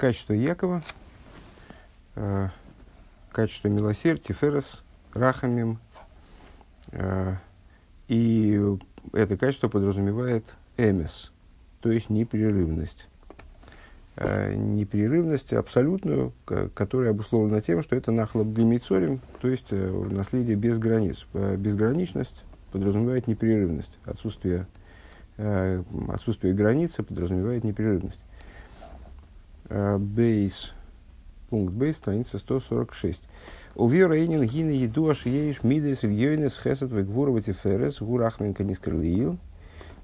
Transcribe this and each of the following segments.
качество Якова, э, качество милосердия, тиферес, рахамим. Э, и это качество подразумевает эмес, то есть непрерывность. Э, непрерывность абсолютную, которая обусловлена тем, что это нахлоп то есть э, наследие без границ. Э, безграничность подразумевает непрерывность, отсутствие, э, отсутствие границы подразумевает непрерывность. Э, бейс, пункт бейс, страница 146. Увер рейнин гины еду аш еиш мидес ильёйнес хесет вегвурова тиферес гурахменка нискрлиил.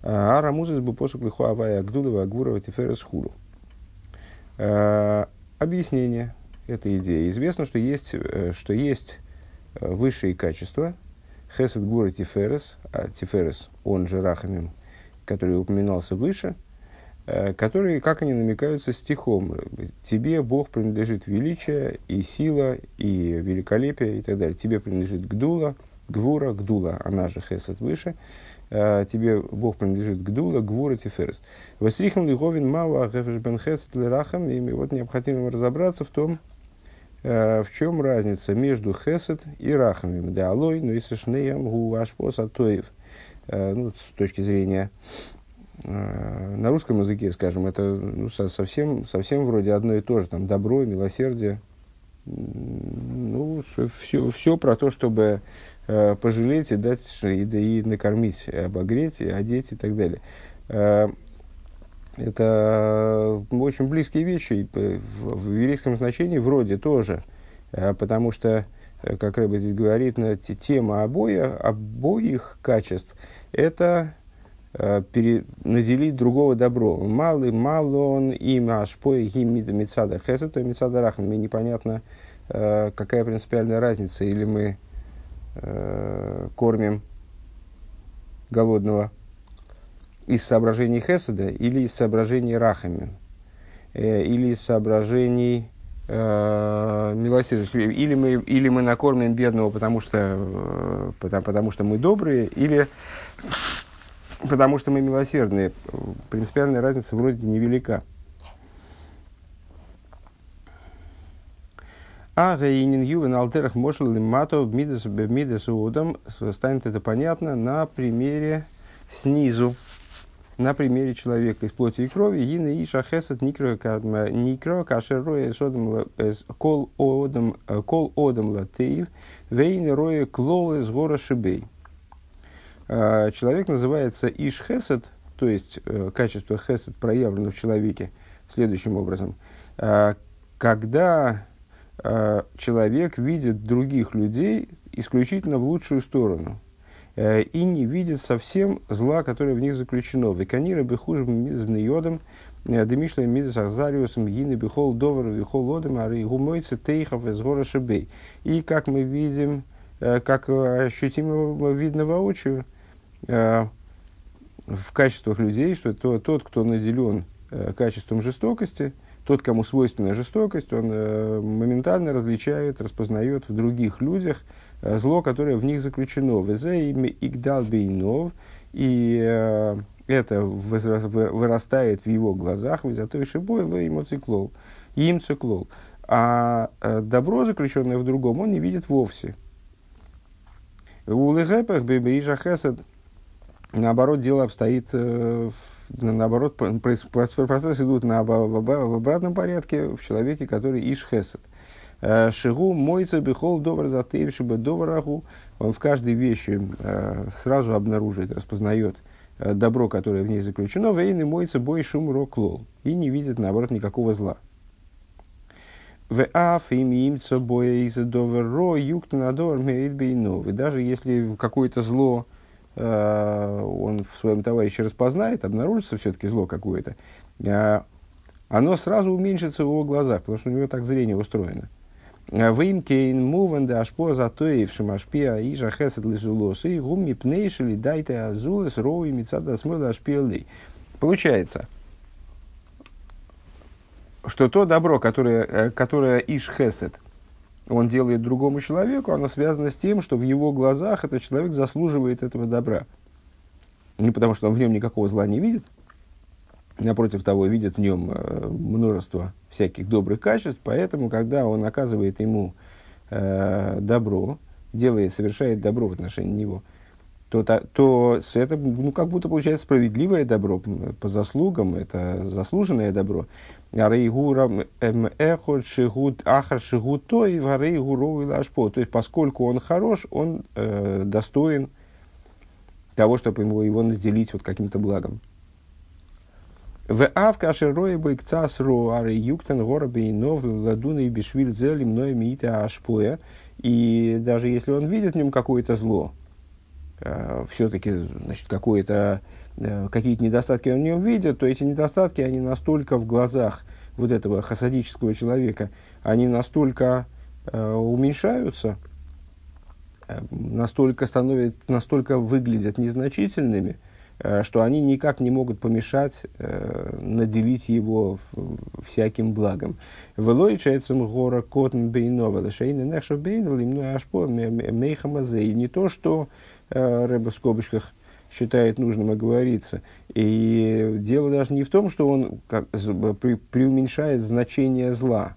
А рамузес бы посук лиху авая агдудова агвурова тиферес хулу. Объяснение этой идеи. Известно, что есть, э, что есть э, высшие качества, хесед гура тиферес, а тиферес, он же рахамим, который упоминался выше – Э, которые, как они намекаются стихом, тебе Бог принадлежит величие и сила, и великолепие, и так далее. Тебе принадлежит Гдула, Гвура, Гдула, она же Хесед выше. Э, тебе Бог принадлежит Гдула, Гвура, Тиферес. Вострихам Лиговин Мава, Бен Хесед Лерахам. И вот необходимо разобраться в том, э, в чем разница между Хесед и Рахамим. Да, алой, но и сошнеям гу ашпос атоев. Ну, с точки зрения Э, на русском языке, скажем, это ну, совсем, совсем вроде одно и то же, там, добро, милосердие, ну, все, все про то, чтобы э, пожалеть и дать, и, да, и накормить, и обогреть, и одеть и так далее. Э, это очень близкие вещи, в, в еврейском значении вроде тоже, э, потому что, э, как Рэбби здесь говорит, на тема обоих, обоих качеств – это Э, наделить другого добро. Малый, малон, имя, ашпой, гимида, мецада, хесед, то мецада рахми. Мне непонятно, э, какая принципиальная разница. Или мы э, кормим голодного из соображений хеседа или из соображений рахами. Или из соображений э, милосердия. Или мы, или мы накормим бедного, потому что, потому, потому что мы добрые, или потому что мы милосердные. Принципиальная разница вроде невелика. А Гаинин Ювен Алтерах Мошел Лимато Мидес Мидес Удом станет это понятно на примере снизу, на примере человека из плоти и крови. Ина и шахесет никро кашероя содом кол одам кол одам латеев вейн роя клол из гора шибей. А, человек называется Иш Хесед, то есть э, качество Хесед проявлено в человеке следующим образом. А, когда а, человек видит других людей исключительно в лучшую сторону э, и не видит совсем зла, которое в них заключено. Веканира бехужим э, демишля мидас ахзариусом, гины бехол довар вихол одем, ары гумойцы тейхов из гора шибей. И как мы видим, как ощутимо видно воочию, Э, в качествах людей, что то, тот, кто наделен э, качеством жестокости, тот, кому свойственна жестокость, он э, моментально различает, распознает в других людях э, зло, которое в них заключено. Везе ими игдал бейнов, и э, это вырастает в его глазах, визатой шибой, ло ему циклол, им циклол. А э, добро, заключенное в другом, он не видит вовсе. У легепах бейбеижа хесед – наоборот, дело обстоит, э, наоборот, процессы идут на, в обратном порядке в человеке, который ишхесет. Э, Шигу мойца бихол добр чтобы добраху, он в каждой вещи э, сразу обнаруживает, распознает добро, которое в ней заключено, вейны мойца бой шум роклол, и не видит, наоборот, никакого зла. В аф им имца боя из доверро юкта на довер И даже если какое-то зло он в своем товарище распознает, обнаружится все-таки зло какое-то, э, оно сразу уменьшится в его глазах, потому что у него так зрение устроено. Э, ואם כן מובן דהשפעת הטוב שמשפיע איש חסד לזולת הוא גם מפני שלפי דעתו הזולת ראוי מצד עצמו להשפיע אליו. Получается, что то добро, которое, которое איש חסד – он делает другому человеку, оно связано с тем, что в его глазах этот человек заслуживает этого добра. Не потому, что он в нем никакого зла не видит, напротив того, видит в нем э, множество всяких добрых качеств, поэтому, когда он оказывает ему э, добро, делает, совершает добро в отношении него, то, то, то это ну, как будто получается справедливое добро по заслугам, это заслуженное добро. То есть, поскольку он хорош, он э, достоин того, чтобы его, его наделить вот каким-то благом. В авка шерой бы кцас ро аре юктан гора бейнов ладуна и бешвиль зели мной миита ашпоя. И даже если он видит в нем какое-то зло, все-таки, значит, какое-то, э, какие-то недостатки он в нем видит, то эти недостатки, они настолько в глазах вот этого хасадического человека, они настолько э, уменьшаются, э, настолько, становятся, настолько выглядят незначительными, Э, что они никак не могут помешать э, наделить его всяким благом. Гора котн не то, что э, Рэба в скобочках считает нужным оговориться. И дело даже не в том, что он как, при, преуменьшает значение зла,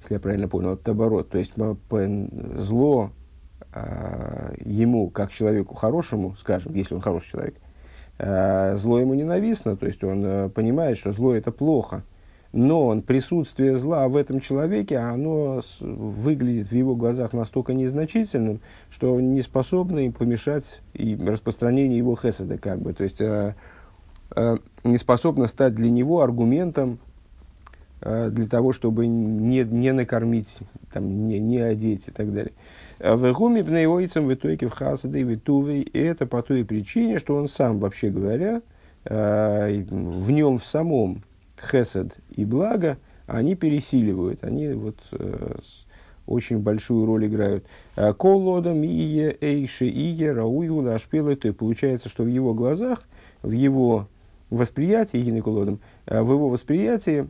если я правильно понял, это оборот. То есть зло а, ему, как человеку хорошему, скажем, если он хороший человек, а, зло ему ненавистно, то есть он э, понимает, что зло это плохо, но присутствие зла в этом человеке, оно выглядит в его глазах настолько незначительным, что не способно помешать и распространению его хеседа, как бы, то есть э, э, не способно стать для него аргументом э, для того, чтобы не, не накормить, там, не, не одеть и так далее. В гуме пнеойцем в итоге в хасады витувей. И это по той причине, что он сам, вообще говоря, э, в нем в самом хесед и благо, они пересиливают, они вот э, очень большую роль играют. Э, Колодом ие эйши ие рауигу лашпилы. То получается, что в его глазах, в его восприятии, гинеколодом, в его восприятии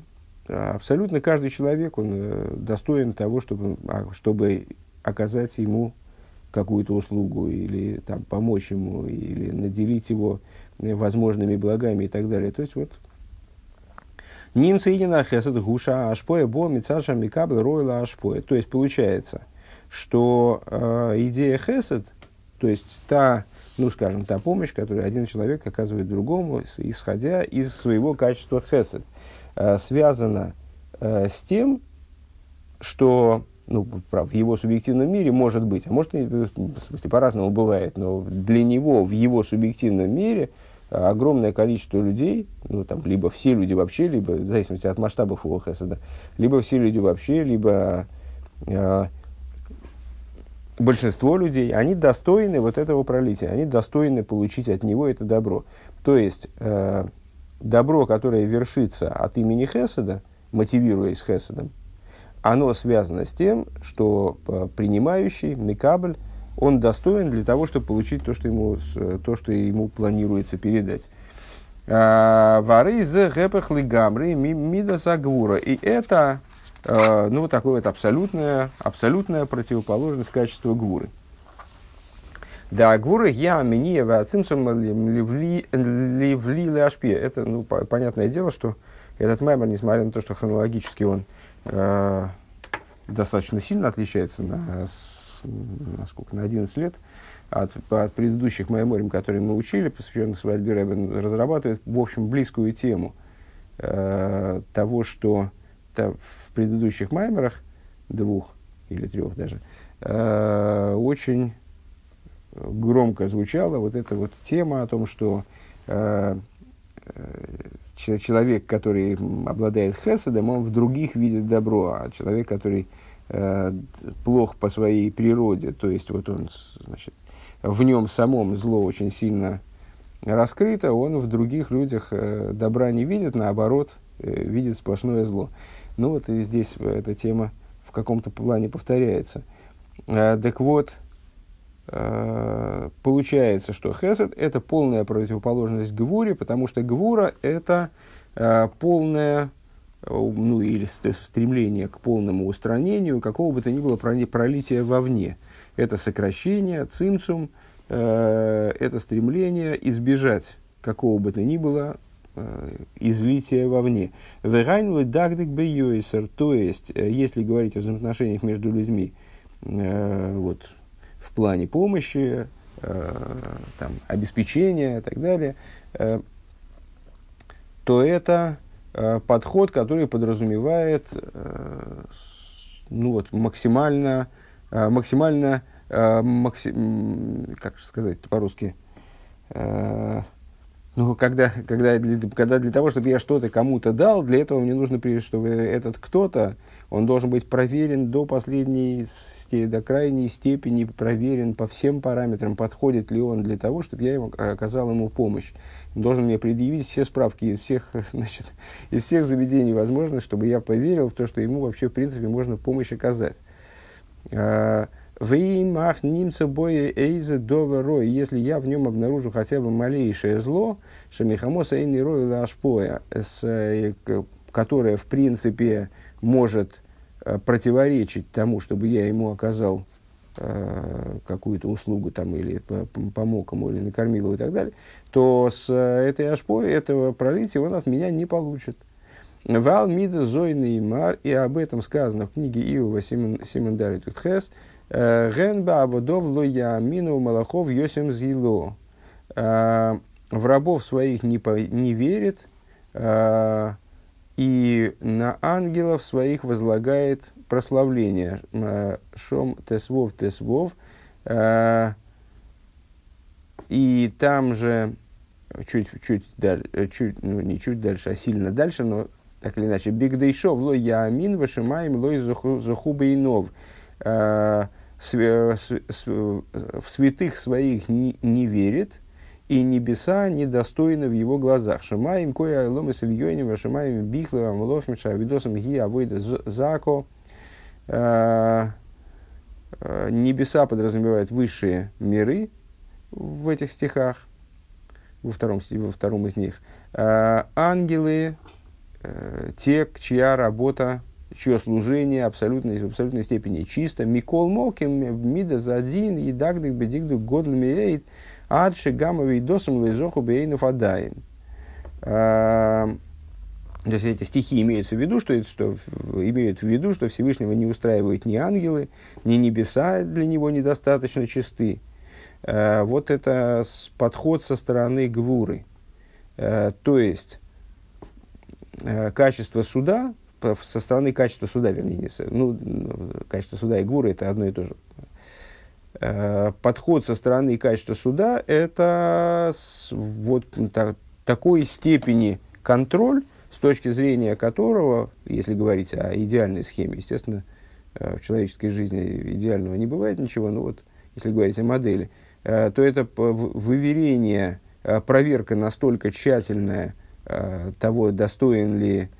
абсолютно каждый человек, он достоин того, чтобы, а, чтобы оказать ему какую-то услугу или там, помочь ему, или наделить его возможными благами и так далее. То есть вот Нимцы и хесед гуша ашпоя бо мицаша микабл ройла ашпоя. То есть получается, что э, идея хесед, то есть та, ну скажем, та помощь, которую один человек оказывает другому, исходя из своего качества хесед, э, связана э, с что ну, в его субъективном мире может быть, а может, в смысле, по-разному бывает, но для него в его субъективном мире огромное количество людей, ну, там, либо все люди вообще, либо, в зависимости от масштабов его хесада, либо все люди вообще, либо э, большинство людей, они достойны вот этого пролития, они достойны получить от него это добро. То есть, э, добро, которое вершится от имени Хеседа, мотивируясь Хеседом, оно связано с тем, что э, принимающий, Микабль, он достоин для того, чтобы получить то, что ему, то, что ему планируется передать. А, Вары из гэпах лигамры мидаса гвура. И это, э, ну, такое вот абсолютная, абсолютная противоположность качества гвуры. Да, гвуры я миниева цимсум ливли ляшпе. Это, ну, понятное дело, что этот мемор, несмотря на то, что хронологически он э, достаточно сильно отличается на, на, сколько, на 11 лет от, от предыдущих меморием, которые мы учили, посвященных свадьбе Рэббен, разрабатывает, в общем, близкую тему э, того, что то, в предыдущих маймерах, двух или трех даже, э, очень громко звучала вот эта вот тема о том, что э, человек, который обладает хесадом, он в других видит добро, а человек, который э, плох по своей природе, то есть вот он, значит, в нем самом зло очень сильно раскрыто, он в других людях э, добра не видит, наоборот, э, видит сплошное зло. Ну вот и здесь эта тема в каком-то плане повторяется. Э, так вот, Э, получается, что хесед – это полная противоположность гвуре, потому что гвура – это э, полное, э, ну или стремление к полному устранению какого бы то ни было пролития вовне. Это сокращение, цимцум, это стремление избежать какого бы то ни было излития вовне. Вегайнлы дагдик бейойсер, то есть, если говорить о взаимоотношениях между людьми, вот, в плане помощи, там, обеспечения и так далее, то это подход, который подразумевает ну, вот, максимально, максимально э, макси, как сказать по-русски, э, ну, когда, когда, для, когда для того, чтобы я что-то кому-то дал, для этого мне нужно, чтобы этот кто-то, он должен быть проверен до последней, до крайней степени, проверен по всем параметрам, подходит ли он для того, чтобы я ему, оказал ему помощь. Должен мне предъявить все справки из всех, значит, из всех заведений возможно, чтобы я поверил в то, что ему вообще, в принципе, можно помощь оказать. А, Веймах немца боя эйза доверой. Если я в нем обнаружу хотя бы малейшее зло, шамихамоса эйни рой лашпоя, э, которое в принципе может э, противоречить тому, чтобы я ему оказал э, какую-то услугу там, или помог ему, или накормил его и так далее, то с этой ашпой, этого пролития он от меня не получит. Вал мида зойный мар, и об этом сказано в книге Иова Симон Дарит Хес, Генба Абудов Лоя Мину Малахов Йосим Зило. Э, в рабов своих не, по, не верит, э, и на ангелов своих возлагает прославление. Э, Шом Тесвов Тесвов. И там же, чуть, чуть, дальше, чуть, ну, не чуть дальше, а сильно дальше, но так или иначе, Бигдейшов лой яамин вашимаем лой захубейнов в святых своих не, не верит, и небеса недостойны в его глазах. Шамаем кое айлом и сельйоним, шамаем бихлова, млохим, шавидосом ги авойда зако. Небеса подразумевают высшие миры в этих стихах, во втором, во втором из них. А, ангелы, э, те, чья работа чье служение абсолютно, в абсолютной степени чисто. Микол Моким, Мида за один, и дагдык бедигду годл миэйт, адши гамовый досом лейзоху бейнов адаин. А, то есть эти стихи имеются в виду, что, что имеют в виду, что Всевышнего не устраивают ни ангелы, ни небеса для него недостаточно чисты. А, вот это подход со стороны Гвуры. А, то есть качество суда со стороны качества суда, вернее, не, ну, качество суда и гуры это одно и то же. Э, подход со стороны качества суда – это вот так, такой степени контроль, с точки зрения которого, если говорить о идеальной схеме, естественно, э, в человеческой жизни идеального не бывает ничего, но вот если говорить о модели, э, то это выверение, проверка настолько тщательная того, достоин ли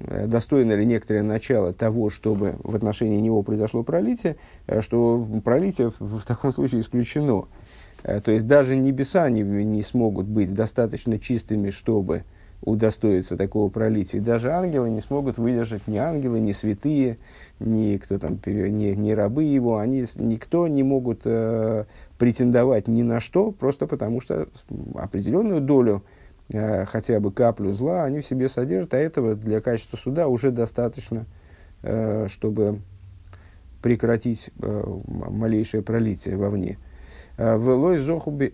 Э, достойно ли некоторое начало того, чтобы в отношении него произошло пролитие, э, что пролитие в, в таком случае исключено. Э, то есть даже небеса не, не смогут быть достаточно чистыми, чтобы удостоиться такого пролития. Даже ангелы не смогут выдержать, ни ангелы, ни святые, ни, кто там, ни, ни рабы его, они, никто не могут э, претендовать ни на что, просто потому что определенную долю Э, хотя бы каплю зла они в себе содержат, а этого для качества суда уже достаточно, э, чтобы прекратить э, малейшее пролитие вовне. Велой зохуби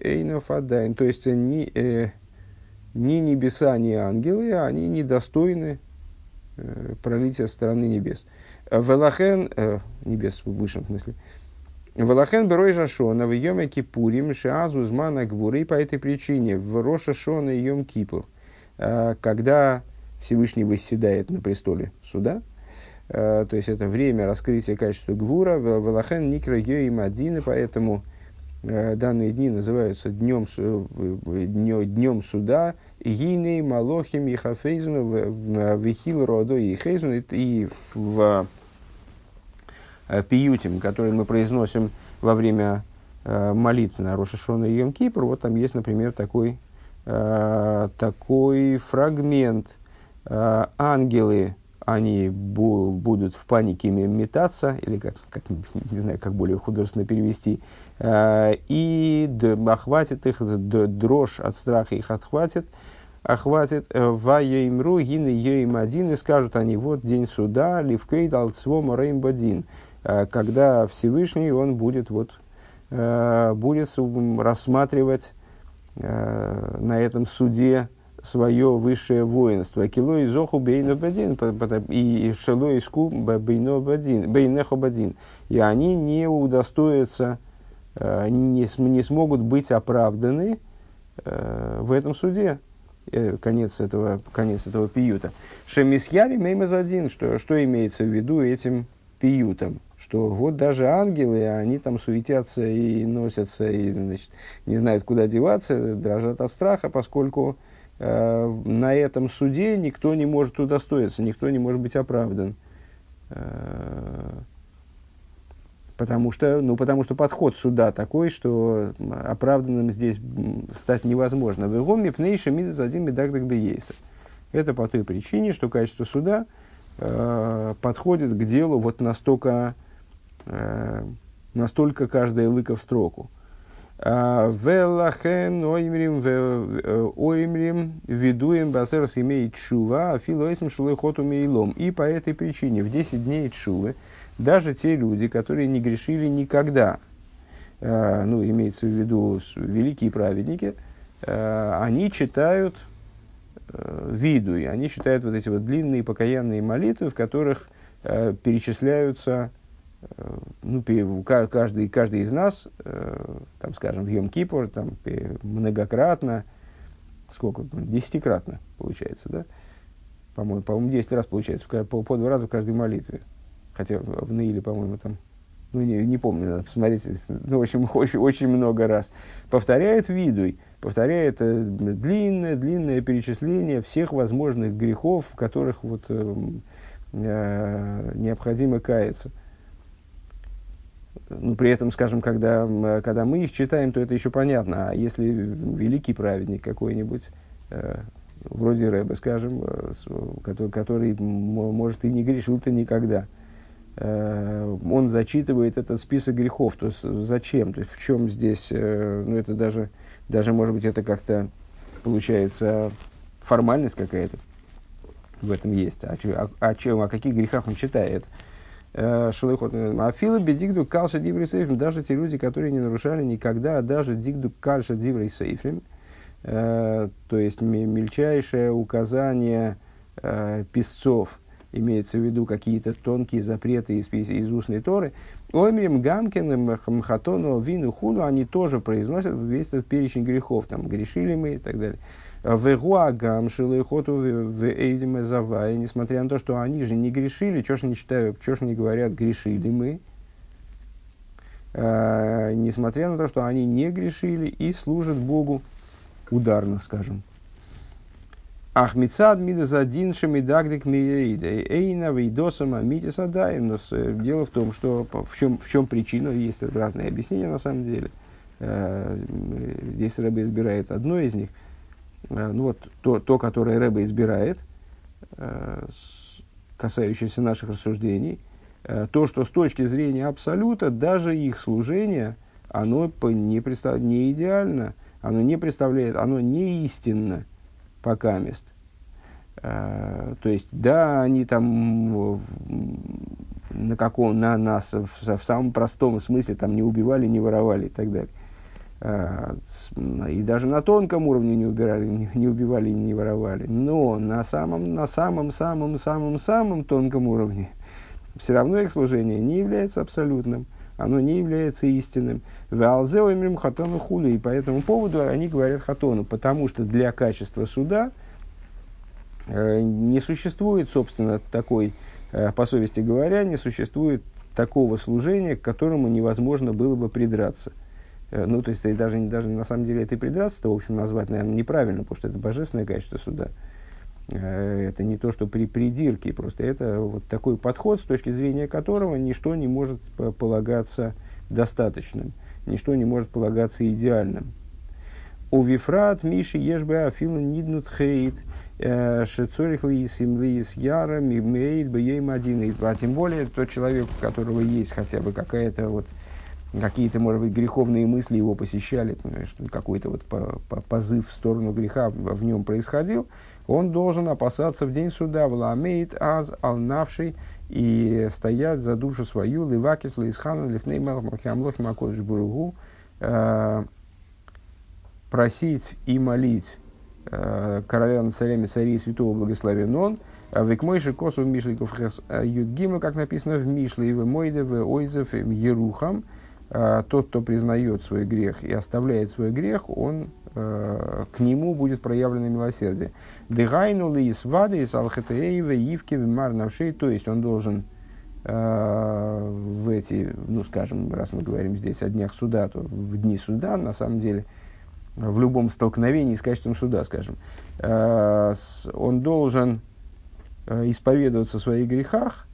адайн. То есть ни, э, ни небеса, ни ангелы, они недостойны э, пролития стороны небес. Велахен, э, небес в высшем смысле, Валахен Берой Жашона в Йоме Кипурим Шиазу Змана Гвуры по этой причине в Роша Шона и Йом Кипур, э, когда Всевышний восседает на престоле суда, э, то есть это время раскрытия качества Гвура, Валахен Никра Йои Мадзины, поэтому э, данные дни называются днем, днем суда, Гиней, Малохим, Ехафейзну, Вихил, Родо и Хейзну, и в Э, пиютим, которые мы произносим во время э, молитв на Рошашона и Йом Кипр, вот там есть, например, такой, э, такой фрагмент. Ангелы, они бу- будут в панике метаться, или как, как, не знаю, как более художественно перевести, и д- охватит их, д- дрожь от страха их отхватит, охватит ваеймру гины ейм один, и скажут они, вот день суда, ливкей далцво реймбадин, когда Всевышний, он будет, вот, будет рассматривать на этом суде свое высшее воинство. И они не удостоятся, не, не смогут быть оправданы в этом суде. Э, конец этого, конец этого пиюта. Шемисьяри меймазадин, что, что имеется в виду этим пиютом? Что вот даже ангелы, они там суетятся и носятся, и значит, не знают, куда деваться, дрожат от страха, поскольку э, на этом суде никто не может удостоиться, никто не может быть оправдан. Э, Потому что, ну, потому что подход суда такой, что оправданным здесь стать невозможно. В Игоме пнейша мидас один медагдак бейса. Это по той причине, что качество суда э, подходит к делу вот настолько, настолько каждая лыка в строку. А, Велахен оймрим э, оймрим видуем басерс имеет чува, филоисм шулыхоту мейлом. И по этой причине в 10 дней чувы даже те люди, которые не грешили никогда, э, ну, имеется в виду великие праведники, э, они читают э, виду, и они читают вот эти вот длинные покаянные молитвы, в которых э, перечисляются э, ну, каждый, каждый из нас, э, там, скажем, в Йом-Кипур, там, многократно, сколько, десятикратно получается, да? По-моему, по-моему, 10 раз получается, по, по два раза в каждой молитве хотя в Наиле, по-моему, там, ну, не, не помню, надо посмотреть, ну, в общем, очень, очень много раз, повторяет видуй, повторяет э, длинное, длинное перечисление всех возможных грехов, в которых вот, э, э, необходимо каяться. Ну, при этом, скажем, когда, когда мы их читаем, то это еще понятно. А если великий праведник какой-нибудь, э, вроде Рэба, скажем, э, который, который, может, и не грешил-то никогда – Э, он зачитывает этот список грехов. То есть зачем? То есть в чем здесь, э, ну это даже, даже может быть это как-то получается формальность какая-то в этом есть. А, о, о, чем, о каких грехах он читает? Э, Шалыхот. А фила бедигду калша диврей сейфрим. Даже те люди, которые не нарушали никогда, даже дигду калша диврей сейфрим. То есть мельчайшее указание писцов – имеется в виду какие-то тонкие запреты из, из устной Торы, Омрим, Гамкин, Мхатону, Вину, Худу, они тоже произносят весь этот перечень грехов, там, грешили мы и так далее. Вегуагам, Шилайхоту, Вейдиме, Завай, несмотря на то, что они же не грешили, что ж не читаю, что ж не говорят, грешили мы, а, несмотря на то, что они не грешили и служат Богу ударно, скажем. Ахмицад мидазадин шамидагдик миеида. Эйна вейдосама митисадаем. Но дело в том, что в чем, в чем причина, есть разные объяснения на самом деле. Э, здесь Рэба избирает одно из них. Э, ну вот то, то которое Рэба избирает, э, касающееся наших рассуждений, то, что с точки зрения абсолюта, даже их служение, оно не, представ... не идеально, оно не представляет, оно не истинно пока мест. То есть, да, они там на каком, на нас в, в самом простом смысле там не убивали, не воровали и так далее. А, и даже на тонком уровне не, убирали, не, убивали и не воровали. Но на самом, на самом, самом, самом, самом тонком уровне все равно их служение не является абсолютным оно не является истинным. Валзео имрим хатону худу. И по этому поводу они говорят хатону, потому что для качества суда э, не существует, собственно, такой, э, по совести говоря, не существует такого служения, к которому невозможно было бы придраться. Э, ну, то есть, даже, даже на самом деле это и придраться-то, в общем, назвать, наверное, неправильно, потому что это божественное качество суда. Э, это не то, что при придирке, просто это вот такой подход, с точки зрения которого ничто не может полагаться достаточным, ничто не может полагаться идеальным. У Вифрат Миши Ешбе Афила Ниднут Хейт э, Шецорих Лиисим Лиис Яра Мимейд Бейм один. А тем более тот человек, у которого есть хотя бы какая-то вот какие-то, может быть, греховные мысли его посещали, какой-то вот позыв в сторону греха в нем происходил, он должен опасаться в день суда, вламеет аз алнавший, и стоять за душу свою, ливакис лейсхана лифней малхамлохим акодж буругу, э, просить и молить э, короля над царями царей святого благословен он, в Икмойше косу Мишликов Юдгима, как написано в Мишле, и в Мойде, в Ойзев, Ерухам, тот, кто признает свой грех и оставляет свой грех, он Э, к нему будет проявлено милосердие. Дыгайну ли из вады из алхатеева ивки навшей, то есть он должен э, в эти, ну скажем, раз мы говорим здесь о днях суда, то в дни суда, на самом деле, в любом столкновении с качеством суда, скажем, э, он должен исповедоваться в своих грехах,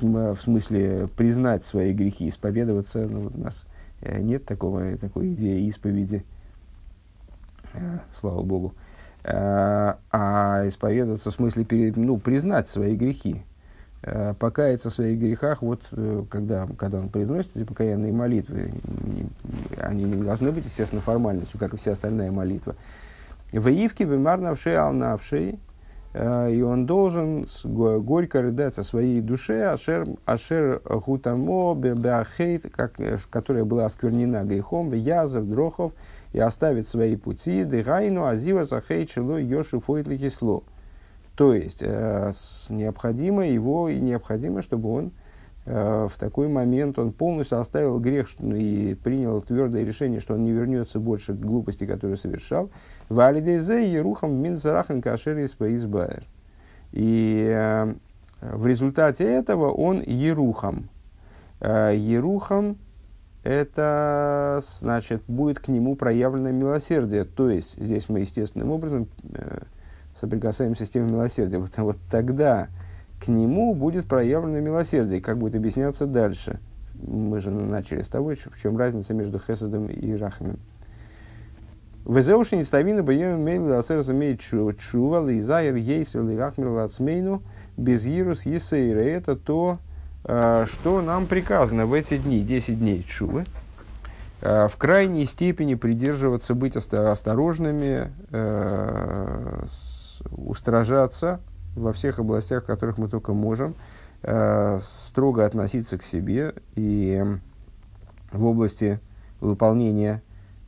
в смысле признать свои грехи, исповедоваться, ну, у нас нет такого, такой идеи исповеди, Э, слава Богу, э, а исповедоваться в смысле ну, признать свои грехи, э, покаяться в своих грехах, вот когда, когда он произносит эти покаянные молитвы, они не должны быть, естественно, формальностью, как и вся остальная молитва. В Ивке, вымарнавший, алнавший, и он должен горько рыдать о своей душе, ашер, ашер гутамо беахейт, которая была осквернена грехом, язов, дрохов, и оставит свои пути, дыгайну азива захей чело йоши фойтли кисло. То есть, э, необходимо его, и необходимо, чтобы он э, в такой момент, он полностью оставил грех и принял твердое решение, что он не вернется больше к глупости, которую совершал. Валидезе ерухам минзарахан кашер избаер. И э, в результате этого он ерухам. Э, ерухам это значит, будет к нему проявлено милосердие. То есть, здесь мы естественным образом э, соприкасаемся с темой милосердия. Вот, вот тогда к нему будет проявлено милосердие. Как будет объясняться дальше? Мы же начали с того, в чем разница между Хесадом и Рахамем. Везеуши не бы ем мейл ласер замеет чува, лизайр ейсел и рахмир лацмейну, без ирус есейра. Это то, Э, что нам приказано в эти дни, 10 дней чувы, э, в крайней степени придерживаться, быть осторожными, э, устражаться во всех областях, в которых мы только можем, строго относиться к себе и в области выполнения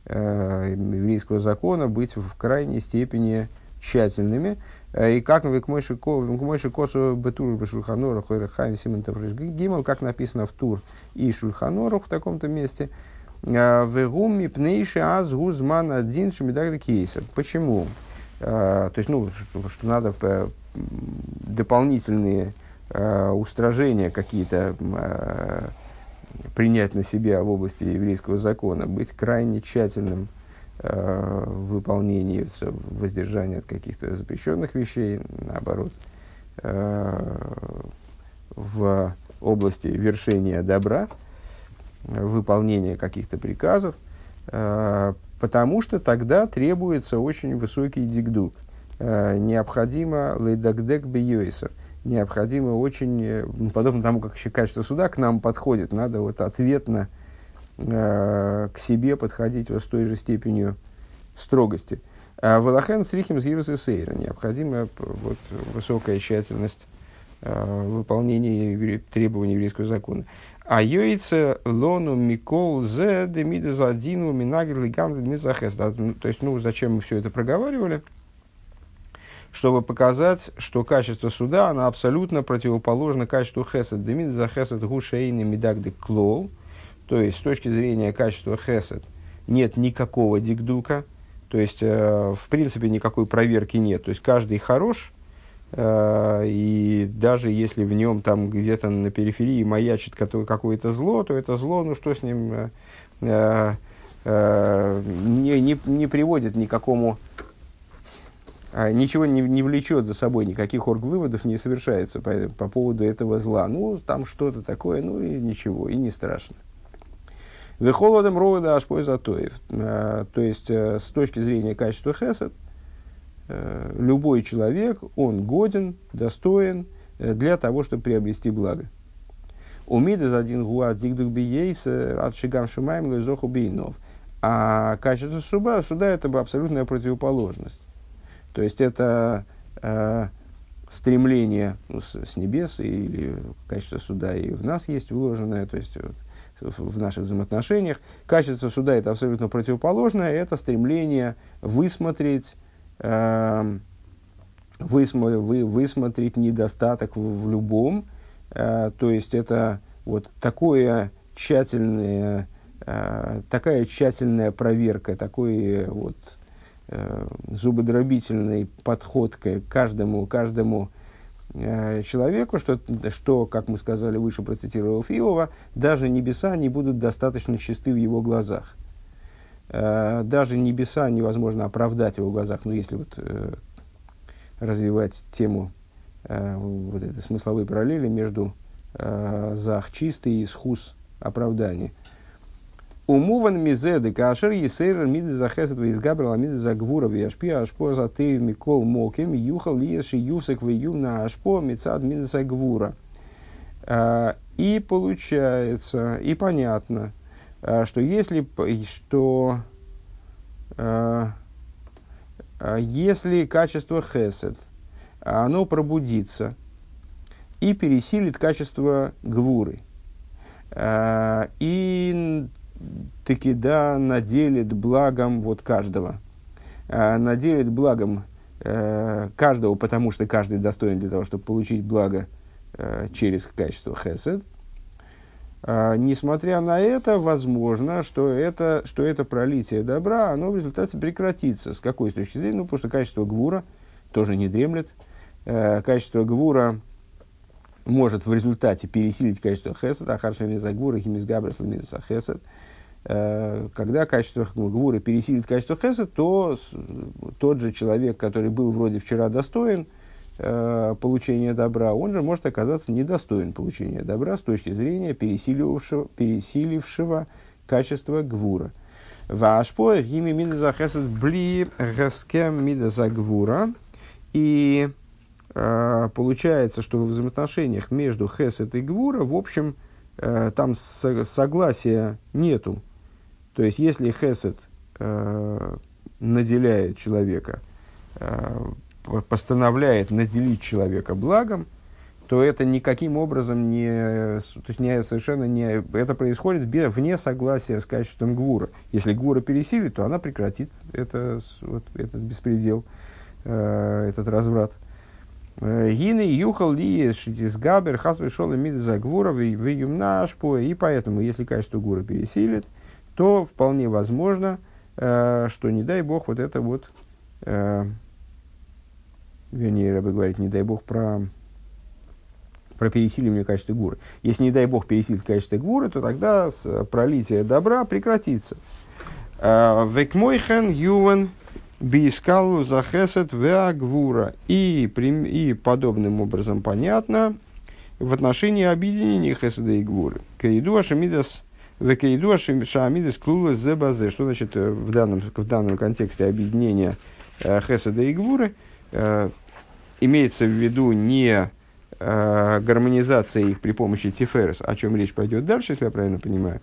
еврейского закона быть в крайней степени тщательными, Э, и как в Мойши Косу Бетур Бешульханору Хойрахайм Симонтов Гимал, как написано в Тур и Шульханору в таком-то месте, э, Вегум мипнейши аз гузман один шмидагда кейсер. Почему? Э, то есть, ну, что надо дополнительные устражения какие-то принять на себя в области еврейского закона, быть крайне тщательным э, выполнении, воздержании от каких-то запрещенных вещей, наоборот, э, в области вершения добра, выполнения каких-то приказов, э, потому что тогда требуется очень высокий дигдук. Э, необходимо лейдагдек бейойсер, необходимо очень, э, подобно тому, как качество суда к нам подходит, надо вот ответно Э, к себе подходить вот с той же степенью строгости. А Валахен с Рихим Зирус Сейра. Необходима вот, высокая тщательность выполнения требований еврейского закона. А йойце лону микол зе демида задину минагер лигам. Ну, то есть, ну, зачем мы все это проговаривали? Чтобы показать, что качество суда, оно абсолютно противоположно качеству хесед. Демид за хесед гушейни мидагды клол. То есть, с точки зрения качества хесед, нет никакого дикдука, то есть, э, в принципе, никакой проверки нет. То есть, каждый хорош, э, и даже если в нем там где-то на периферии маячит какое-то зло, то это зло, ну что с ним, э, э, э не, не, не приводит ни к какому а ничего не, не влечет за собой, никаких орг-выводов не совершается по, по поводу этого зла. Ну, там что-то такое, ну и ничего, и не страшно. Вехолодом рода ашпой затоев. Э, то есть, э, с точки зрения качества хесед, э, любой человек, он годен, достоин для того, чтобы приобрести благо. Умидес один гуат дигдук биейс от шигам шумаем лезоху бейнов. А качество суда, суда это бы абсолютная противоположность. То есть это э, стремление ну, с, с небес или качество суда и в нас есть вложенное, то есть вот, в, наших взаимоотношениях. Качество суда это абсолютно противоположное, это стремление высмотреть, э, высмо, вы, высмотреть недостаток в, в любом. Э, то есть это вот такое тщательное, э, такая тщательная проверка, такой вот э, зубодробительный подход к каждому, каждому э, человеку, что, что, как мы сказали выше, процитировав Иова, даже небеса не будут достаточно чисты в его глазах. Э, даже небеса невозможно оправдать в его глазах, ну, если вот э, развивать тему вот этой смысловой параллели между зах чистый и схус оправдание. Умуван мизеды кашер есейр миды захесет из габрала миды загвура вешпи ашпо за ты микол моким юхал лиеши юсек в на ашпо мицад миды загвура. Э, и получается, и понятно, э, что если, что а если качество хесед, оно пробудится и пересилит качество гвуры, а, и таки да, наделит благом вот каждого, а, наделит благом э, каждого, потому что каждый достоин для того, чтобы получить благо э, через качество хесед – а, несмотря на это, возможно, что это, что это пролитие добра, оно в результате прекратится. С какой точки зрения? Ну, потому что качество гвура тоже не дремлет. Э, качество гвура может в результате пересилить качество хесед, а харшами за гвура химис габрас хесед. Э, когда качество гвура пересилит качество хесед, то тот же человек, который был вроде вчера достоин, э, получения добра, он же может оказаться недостоин получения добра с точки зрения пересилившего, пересилившего качества гвура. Вашпо гими мидаза хесед бли гескем мидаза гвура. И получается, что в взаимоотношениях между хесед и гвура, в общем, э, там согласия нету. То есть, если хесед э, наделяет человека э, постановляет наделить человека благом, то это никаким образом не, то есть не, совершенно не, это происходит без, вне согласия с качеством гвура. Если гвура пересилит, то она прекратит это, вот, этот беспредел, этот разврат. Э, Гины юхал ли габер хас пришел и за гвура в юмна ашпо. И поэтому, если качество гура пересилит, то вполне возможно, э, что не дай бог вот это вот э, вернее, Рэбе говорит, не дай бог про, про пересиливание качества гуры. Если, не дай бог, пересилит качество гуры, то тогда пролитие добра прекратится. А, Векмойхен ювен бискалу захесет веагвура. И, и подобным образом понятно в отношении объединения хеседа и гвуры. Каиду ашамидас Векаиду ашамидас клула зебазе. Что значит э, в данном, в данном контексте объединения э, хеседа и гвуры – Э, имеется в виду не гармонизация их при помощи тиферес, о чем речь пойдет дальше, если я правильно понимаю,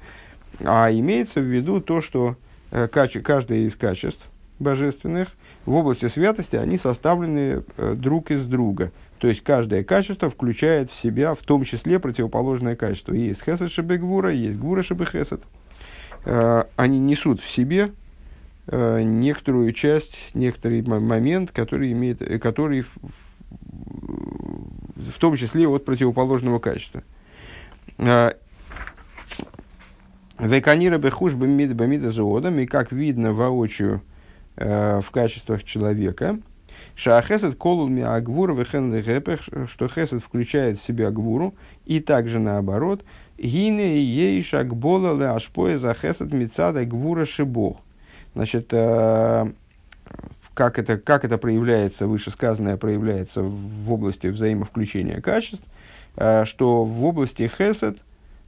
а имеется в виду то, что каждое из качеств божественных в области святости, они составлены э, друг из друга. То есть каждое качество включает в себя в том числе противоположное качество. Есть хесед шебегвура, есть гвура шебехесед. Э, они несут в себе э, некоторую часть, некоторый момент, который, имеет, который в, в, том числе от противоположного качества. Веканира бехуш бамида бамида заводом, и как видно воочию в качествах человека, Шахесед колул ми агвур вехен что хесед включает в себя гвуру, и также наоборот, гине ей шагбола ле ашпоя за хесед мицада гвура шибох. Значит, э, как это, как это проявляется, вышесказанное проявляется в области взаимовключения качеств, э, что в области хесед э,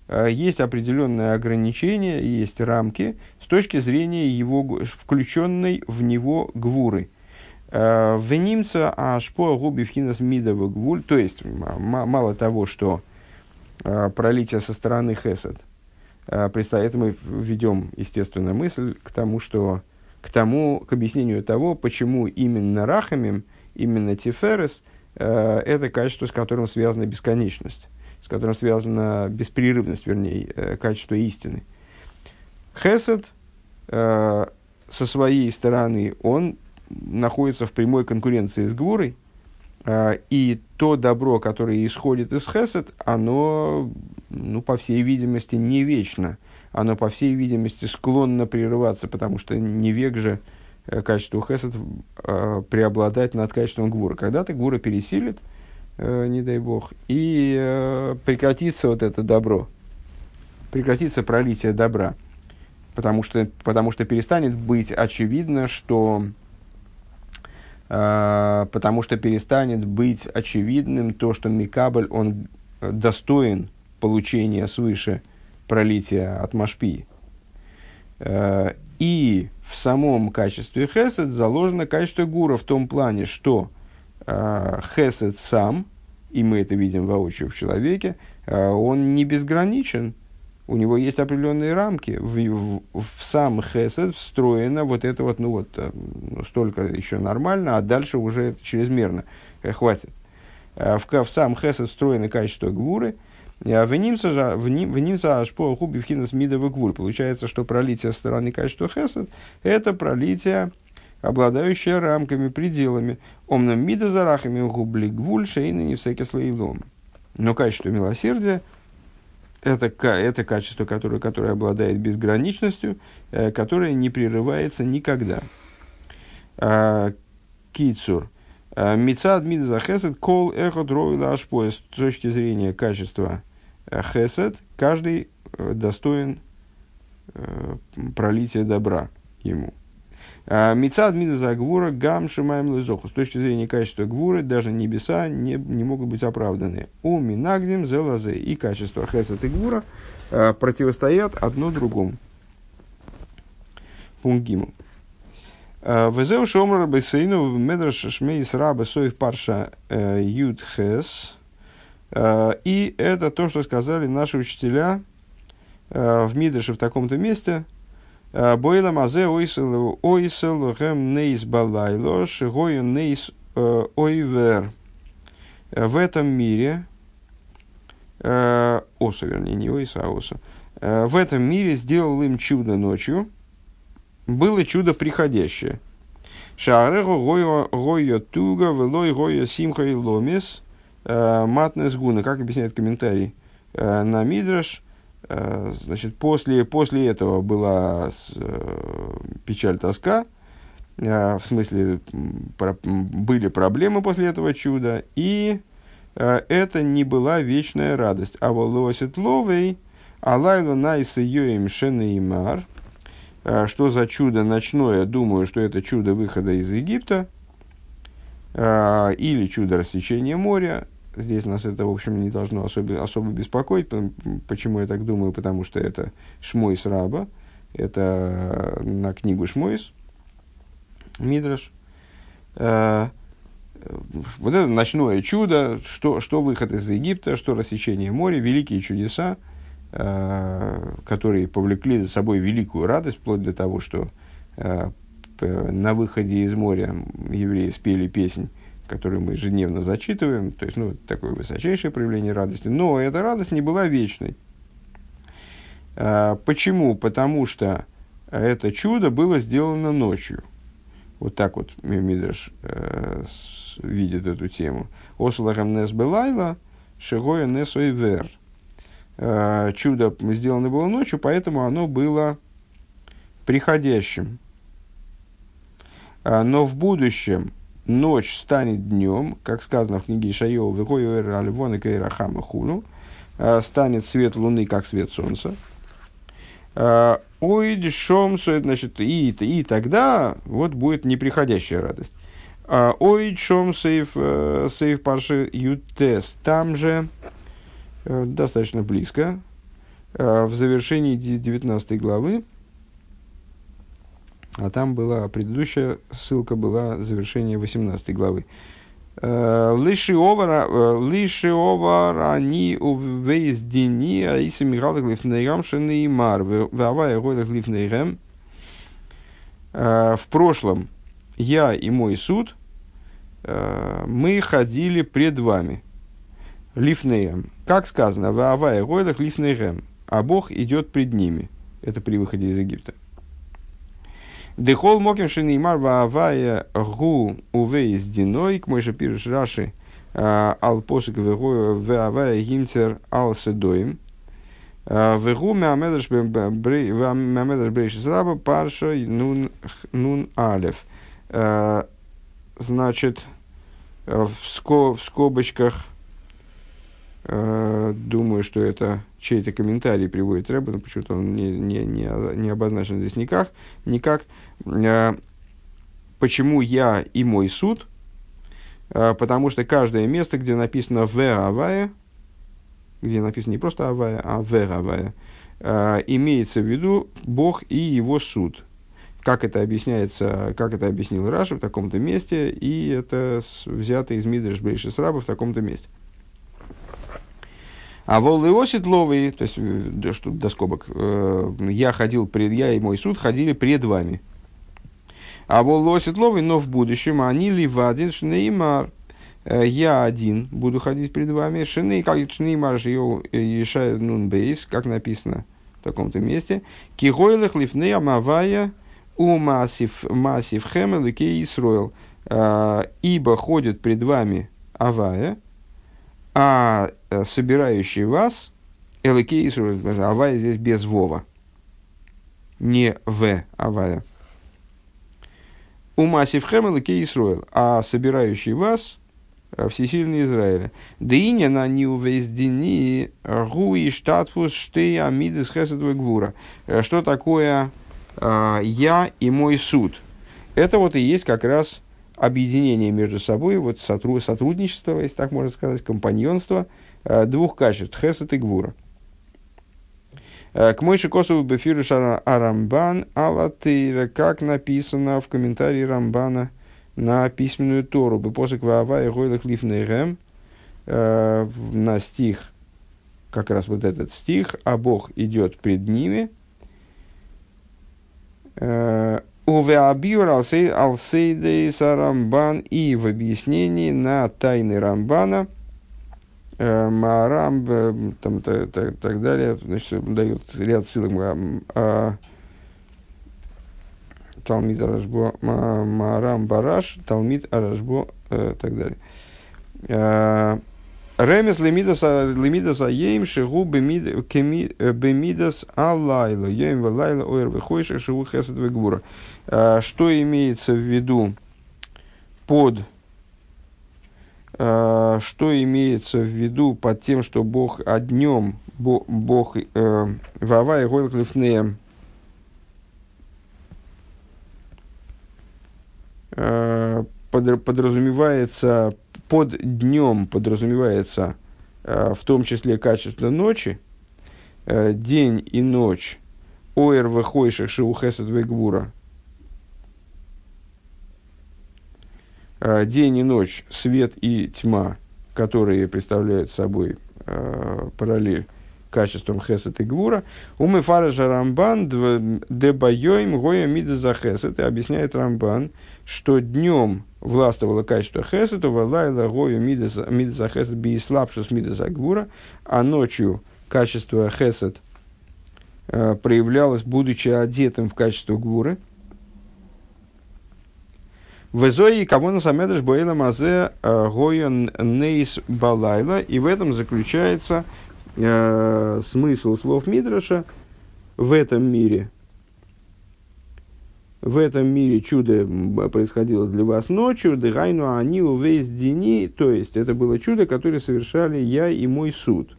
есть определенные ограничения, есть рамки с точки зрения его включенной в него гвуры. В немца аж по губи вхинас мидовый гвуль, то есть мало того, что э, пролития со стороны хесед, э, это мы введем, естественно, мысль к тому, что к тому, к объяснению того, почему именно рахамим, именно тиферес, э, это качество, с которым связана бесконечность, с которым связана беспрерывность, вернее, э, качество истины. Хесед э, со своей стороны, он находится в прямой конкуренции с Гвурой, э, и то добро, которое исходит из Хесед, оно, ну, по всей видимости, не вечно. Оно, по всей видимости, склонно прерываться, потому что не век же э, качеству Хесед э, преобладать над качеством Гвура. Когда-то Гвура пересилит, не дай бог, и э, прекратится вот это добро, прекратится пролитие добра – потому что, потому что перестанет быть очевидно, что э, потому что перестанет быть очевидным то, что Микабль, он достоин получения свыше пролития от Машпи. Э, и в самом качестве Хесед заложено качество Гура в том плане, что э, Хесед сам, и мы это видим воочию в человеке, э, он не безграничен, у него есть определенные рамки. В, в, в сам хесед встроено вот это вот, ну вот, э, ну, столько еще нормально, а дальше уже это чрезмерно. Э, хватит. Э, в, в сам хесед встроено качество гвуры. В нимца аж по хуби вхинас мидовый гвуль. Получается, что пролитие стороны качества хесед – это пролитие, обладающее рамками, пределами. Омном мида зарахами губли гвуль шейна не всякий слоилом. Но качество милосердия – это, это качество, которое, которое обладает безграничностью, э, которое не прерывается никогда. А, кицур. А, Мицад мидза хесед кол эхот роила ашпоя. С точки зрения качества э, хесед, каждый э, достоин пролития добра ему. А, Мецад Мидаза Гвура Гам Шимаем Лезоху. С точки зрения качества Гвуры, даже небеса не, не могут быть оправданы. У Минагдим Зелазе и качество Хесед и Гвура а, противостоят одно другому. Пункт Гиму. А, Везеу Шомра Бесейну в Медраш Шмейс Раба Соев Парша э, Юд Хес. И это то, что сказали наши учителя в Мидрше в таком-то месте – Бойла мазе ойсел ойсел гэм нейс балайло шигою нейс э, ойвер. В этом мире, э, оса, вернее, не ойса, а оса, э, в этом мире сделал им чудо ночью, было чудо приходящее. Шаареху гойо туга, велой гойо симха и ломис, матнес гуна, как объясняет комментарий на Мидраш – Э, значит, после, после этого была э, печаль, тоска, э, в смысле, были проблемы после этого чуда, и это не была вечная радость. А волосит ловей, алайло найса йоим шенеймар, что за чудо ночное, думаю, что это чудо выхода из Египта, или чудо рассечения моря, Здесь нас это, в общем, не должно особо, особо беспокоить. Почему я так думаю? Потому что это Шмойс Раба, это на книгу Шмойс, Мидраш. Э, вот это ночное чудо, что, что выход из Египта, что рассечение моря, великие чудеса, э, которые повлекли за собой великую радость, вплоть до того, что э, на выходе из моря евреи спели песнь которую мы ежедневно зачитываем, то есть, ну, такое высочайшее проявление радости, но эта радость не была вечной. А, почему? Потому что это чудо было сделано ночью. Вот так вот Мидраш э, видит эту тему. Ослахам нес белайла, шигоя нес ойвер. Э, чудо сделано было ночью, поэтому оно было приходящим. Э, но в будущем ночь станет днем, как сказано в книге Ишайова, «Вегойуэр альвон и кейрахама хуну», э, станет свет луны, как свет солнца. Э, Ой, шомсу, значит, и, и тогда вот будет неприходящая радость. Э, Ой, шом сейф, сейф парши ютес. Там же, достаточно близко, в завершении 19 главы, а там была предыдущая ссылка, была завершение 18 главы. Лиши овара ни увейздини, а иси михалых лифнейрам шенеймар, вавая годах лифнейрам. В прошлом я и мой суд, мы ходили пред вами. Лифнейрам. Как сказано, вавая годах лифнейрам, а Бог идет пред ними. Это при выходе из Египта. Дехол моким шинеймар ваавая гу увейс диной, к мой же пишешь Раши, ал посик ваавая гимтер ал седоим. Вегу меамедаш брейшис раба парша нун, нун алев. Значит, в, скобочках, думаю, что это чей-то комментарий приводит Рэбе, но почему-то он не, не, не, не обозначен здесь никак, никак. Э, почему я и мой суд? Э, потому что каждое место, где написано «в авая», где написано не просто «авая», а «в авая», э, имеется в виду Бог и его суд. Как это объясняется, как это объяснил Раша в таком-то месте, и это взято из Мидриш Брейшис Раба в таком-то месте. А волны осетловые, то есть, что до скобок, я ходил пред, я и мой суд ходили пред вами. А волосит ловый, но в будущем они ли в один шнеймар. Э, я один буду ходить перед вами. Шины, как шнеймар жил решает нун бейс, как написано в таком-то месте. Кигойлых лифней амавая у массив массив хэмэл и Исроил. Э, ибо ходит пред вами авая, а э, собирающий вас Элакей Исруэл. Авая здесь без Вова. Не В Авая. У Хэмэл и Исруэл, а собирающий вас э, всесильный Израиля. Дыня на неувездени гуи штатфус штей амидес хесадвы гвура. Э, что такое э, я и мой суд? Это вот и есть как раз объединение между собой, вот сотрудничество, если так можно сказать, компаньонство двух качеств, хесад и гвура. Э, к Мойши Косову Бефируш Арамбан Алатыра, как написано в комментарии Рамбана на письменную Тору. Бепосик Ваава и Гойлах Лифнейрем э, на стих, как раз вот этот стих, а Бог идет пред ними. Э, Увеабиур алсейдейс Рамбан и в объяснении на тайны Рамбана – Э, Маарам, э, там, так, так, так далее, значит, дают ряд ссылок. А, Талмид Аражбо, Маарам Бараш, Талмид Аражбо, э, так далее. Ремес лимидас аеем шигу бемидас алайла. Йоим валайла ойр выхойших шигу хесед вегвура. Что имеется в виду под Э, что имеется в виду под тем, что Бог о днем, Бог э, Вава и Гойлклифнеем э, подразумевается под днем подразумевается в том числе качество ночи, день и ночь, оэр выхойших шиухесет вегвура, день и ночь, свет и тьма, которые представляют собой э, параллель качеством хесет и гвура, умы фаража рамбан дебайоим гоя мида за хесет, и объясняет рамбан, что днем властвовало качество хесета, валайла гою мида за хесет биислапшус мида за гвура, а ночью качество хесет э, проявлялось, будучи одетым в качество гвуры, Везои кого на самедыш боэла мазе э, гоен нейс балайла. И в этом заключается э, смысл слов Мидраша в этом мире. В этом мире чудо происходило для вас ночью, дыхайну они увесь дни, то есть это было чудо, которое совершали я и мой суд.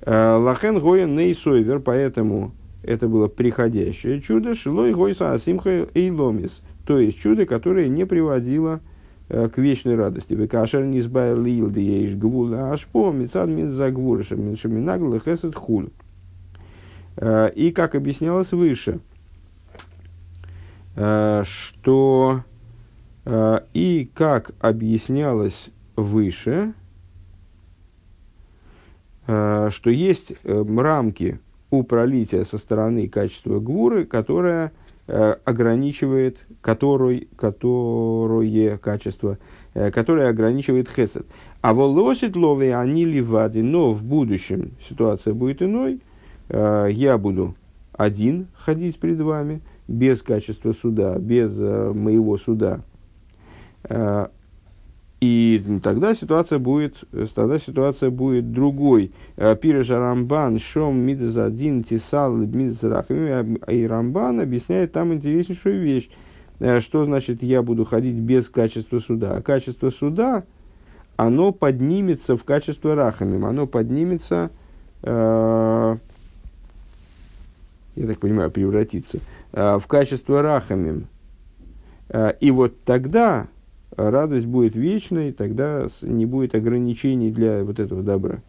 Э, Лахен гоен нейсойвер, поэтому это было приходящее чудо, шилой гойса асимха и ломис – то есть чудо, которое не приводило э, к вечной радости. Векашер не избавил лилды ейш гвула ашпо, мецад мин загвур, шаминагл хесед хуль. Э, и как объяснялось выше, э, что И как объяснялось выше, что есть рамки у пролития со стороны качества гвуры, которое ограничивает, которой, которое качество, которое ограничивает хесед. А волосит лови они ливады, но в будущем ситуация будет иной. Я буду один ходить перед вами, без качества суда, без моего суда, Э, и тогда ситуация будет, тогда ситуация будет другой. Э, Пирожа Рамбан, Шом, Мидас один, Тисал, Мидас Рахами. И Рамбан объясняет там интереснейшую вещь. Э, что значит я буду ходить без качества суда? А качество суда, оно поднимется в качество Рахамим. Оно поднимется, э, я так понимаю, превратится э, в качество Рахамим. Э, и вот тогда радость будет вечной, тогда не будет ограничений для вот этого добра.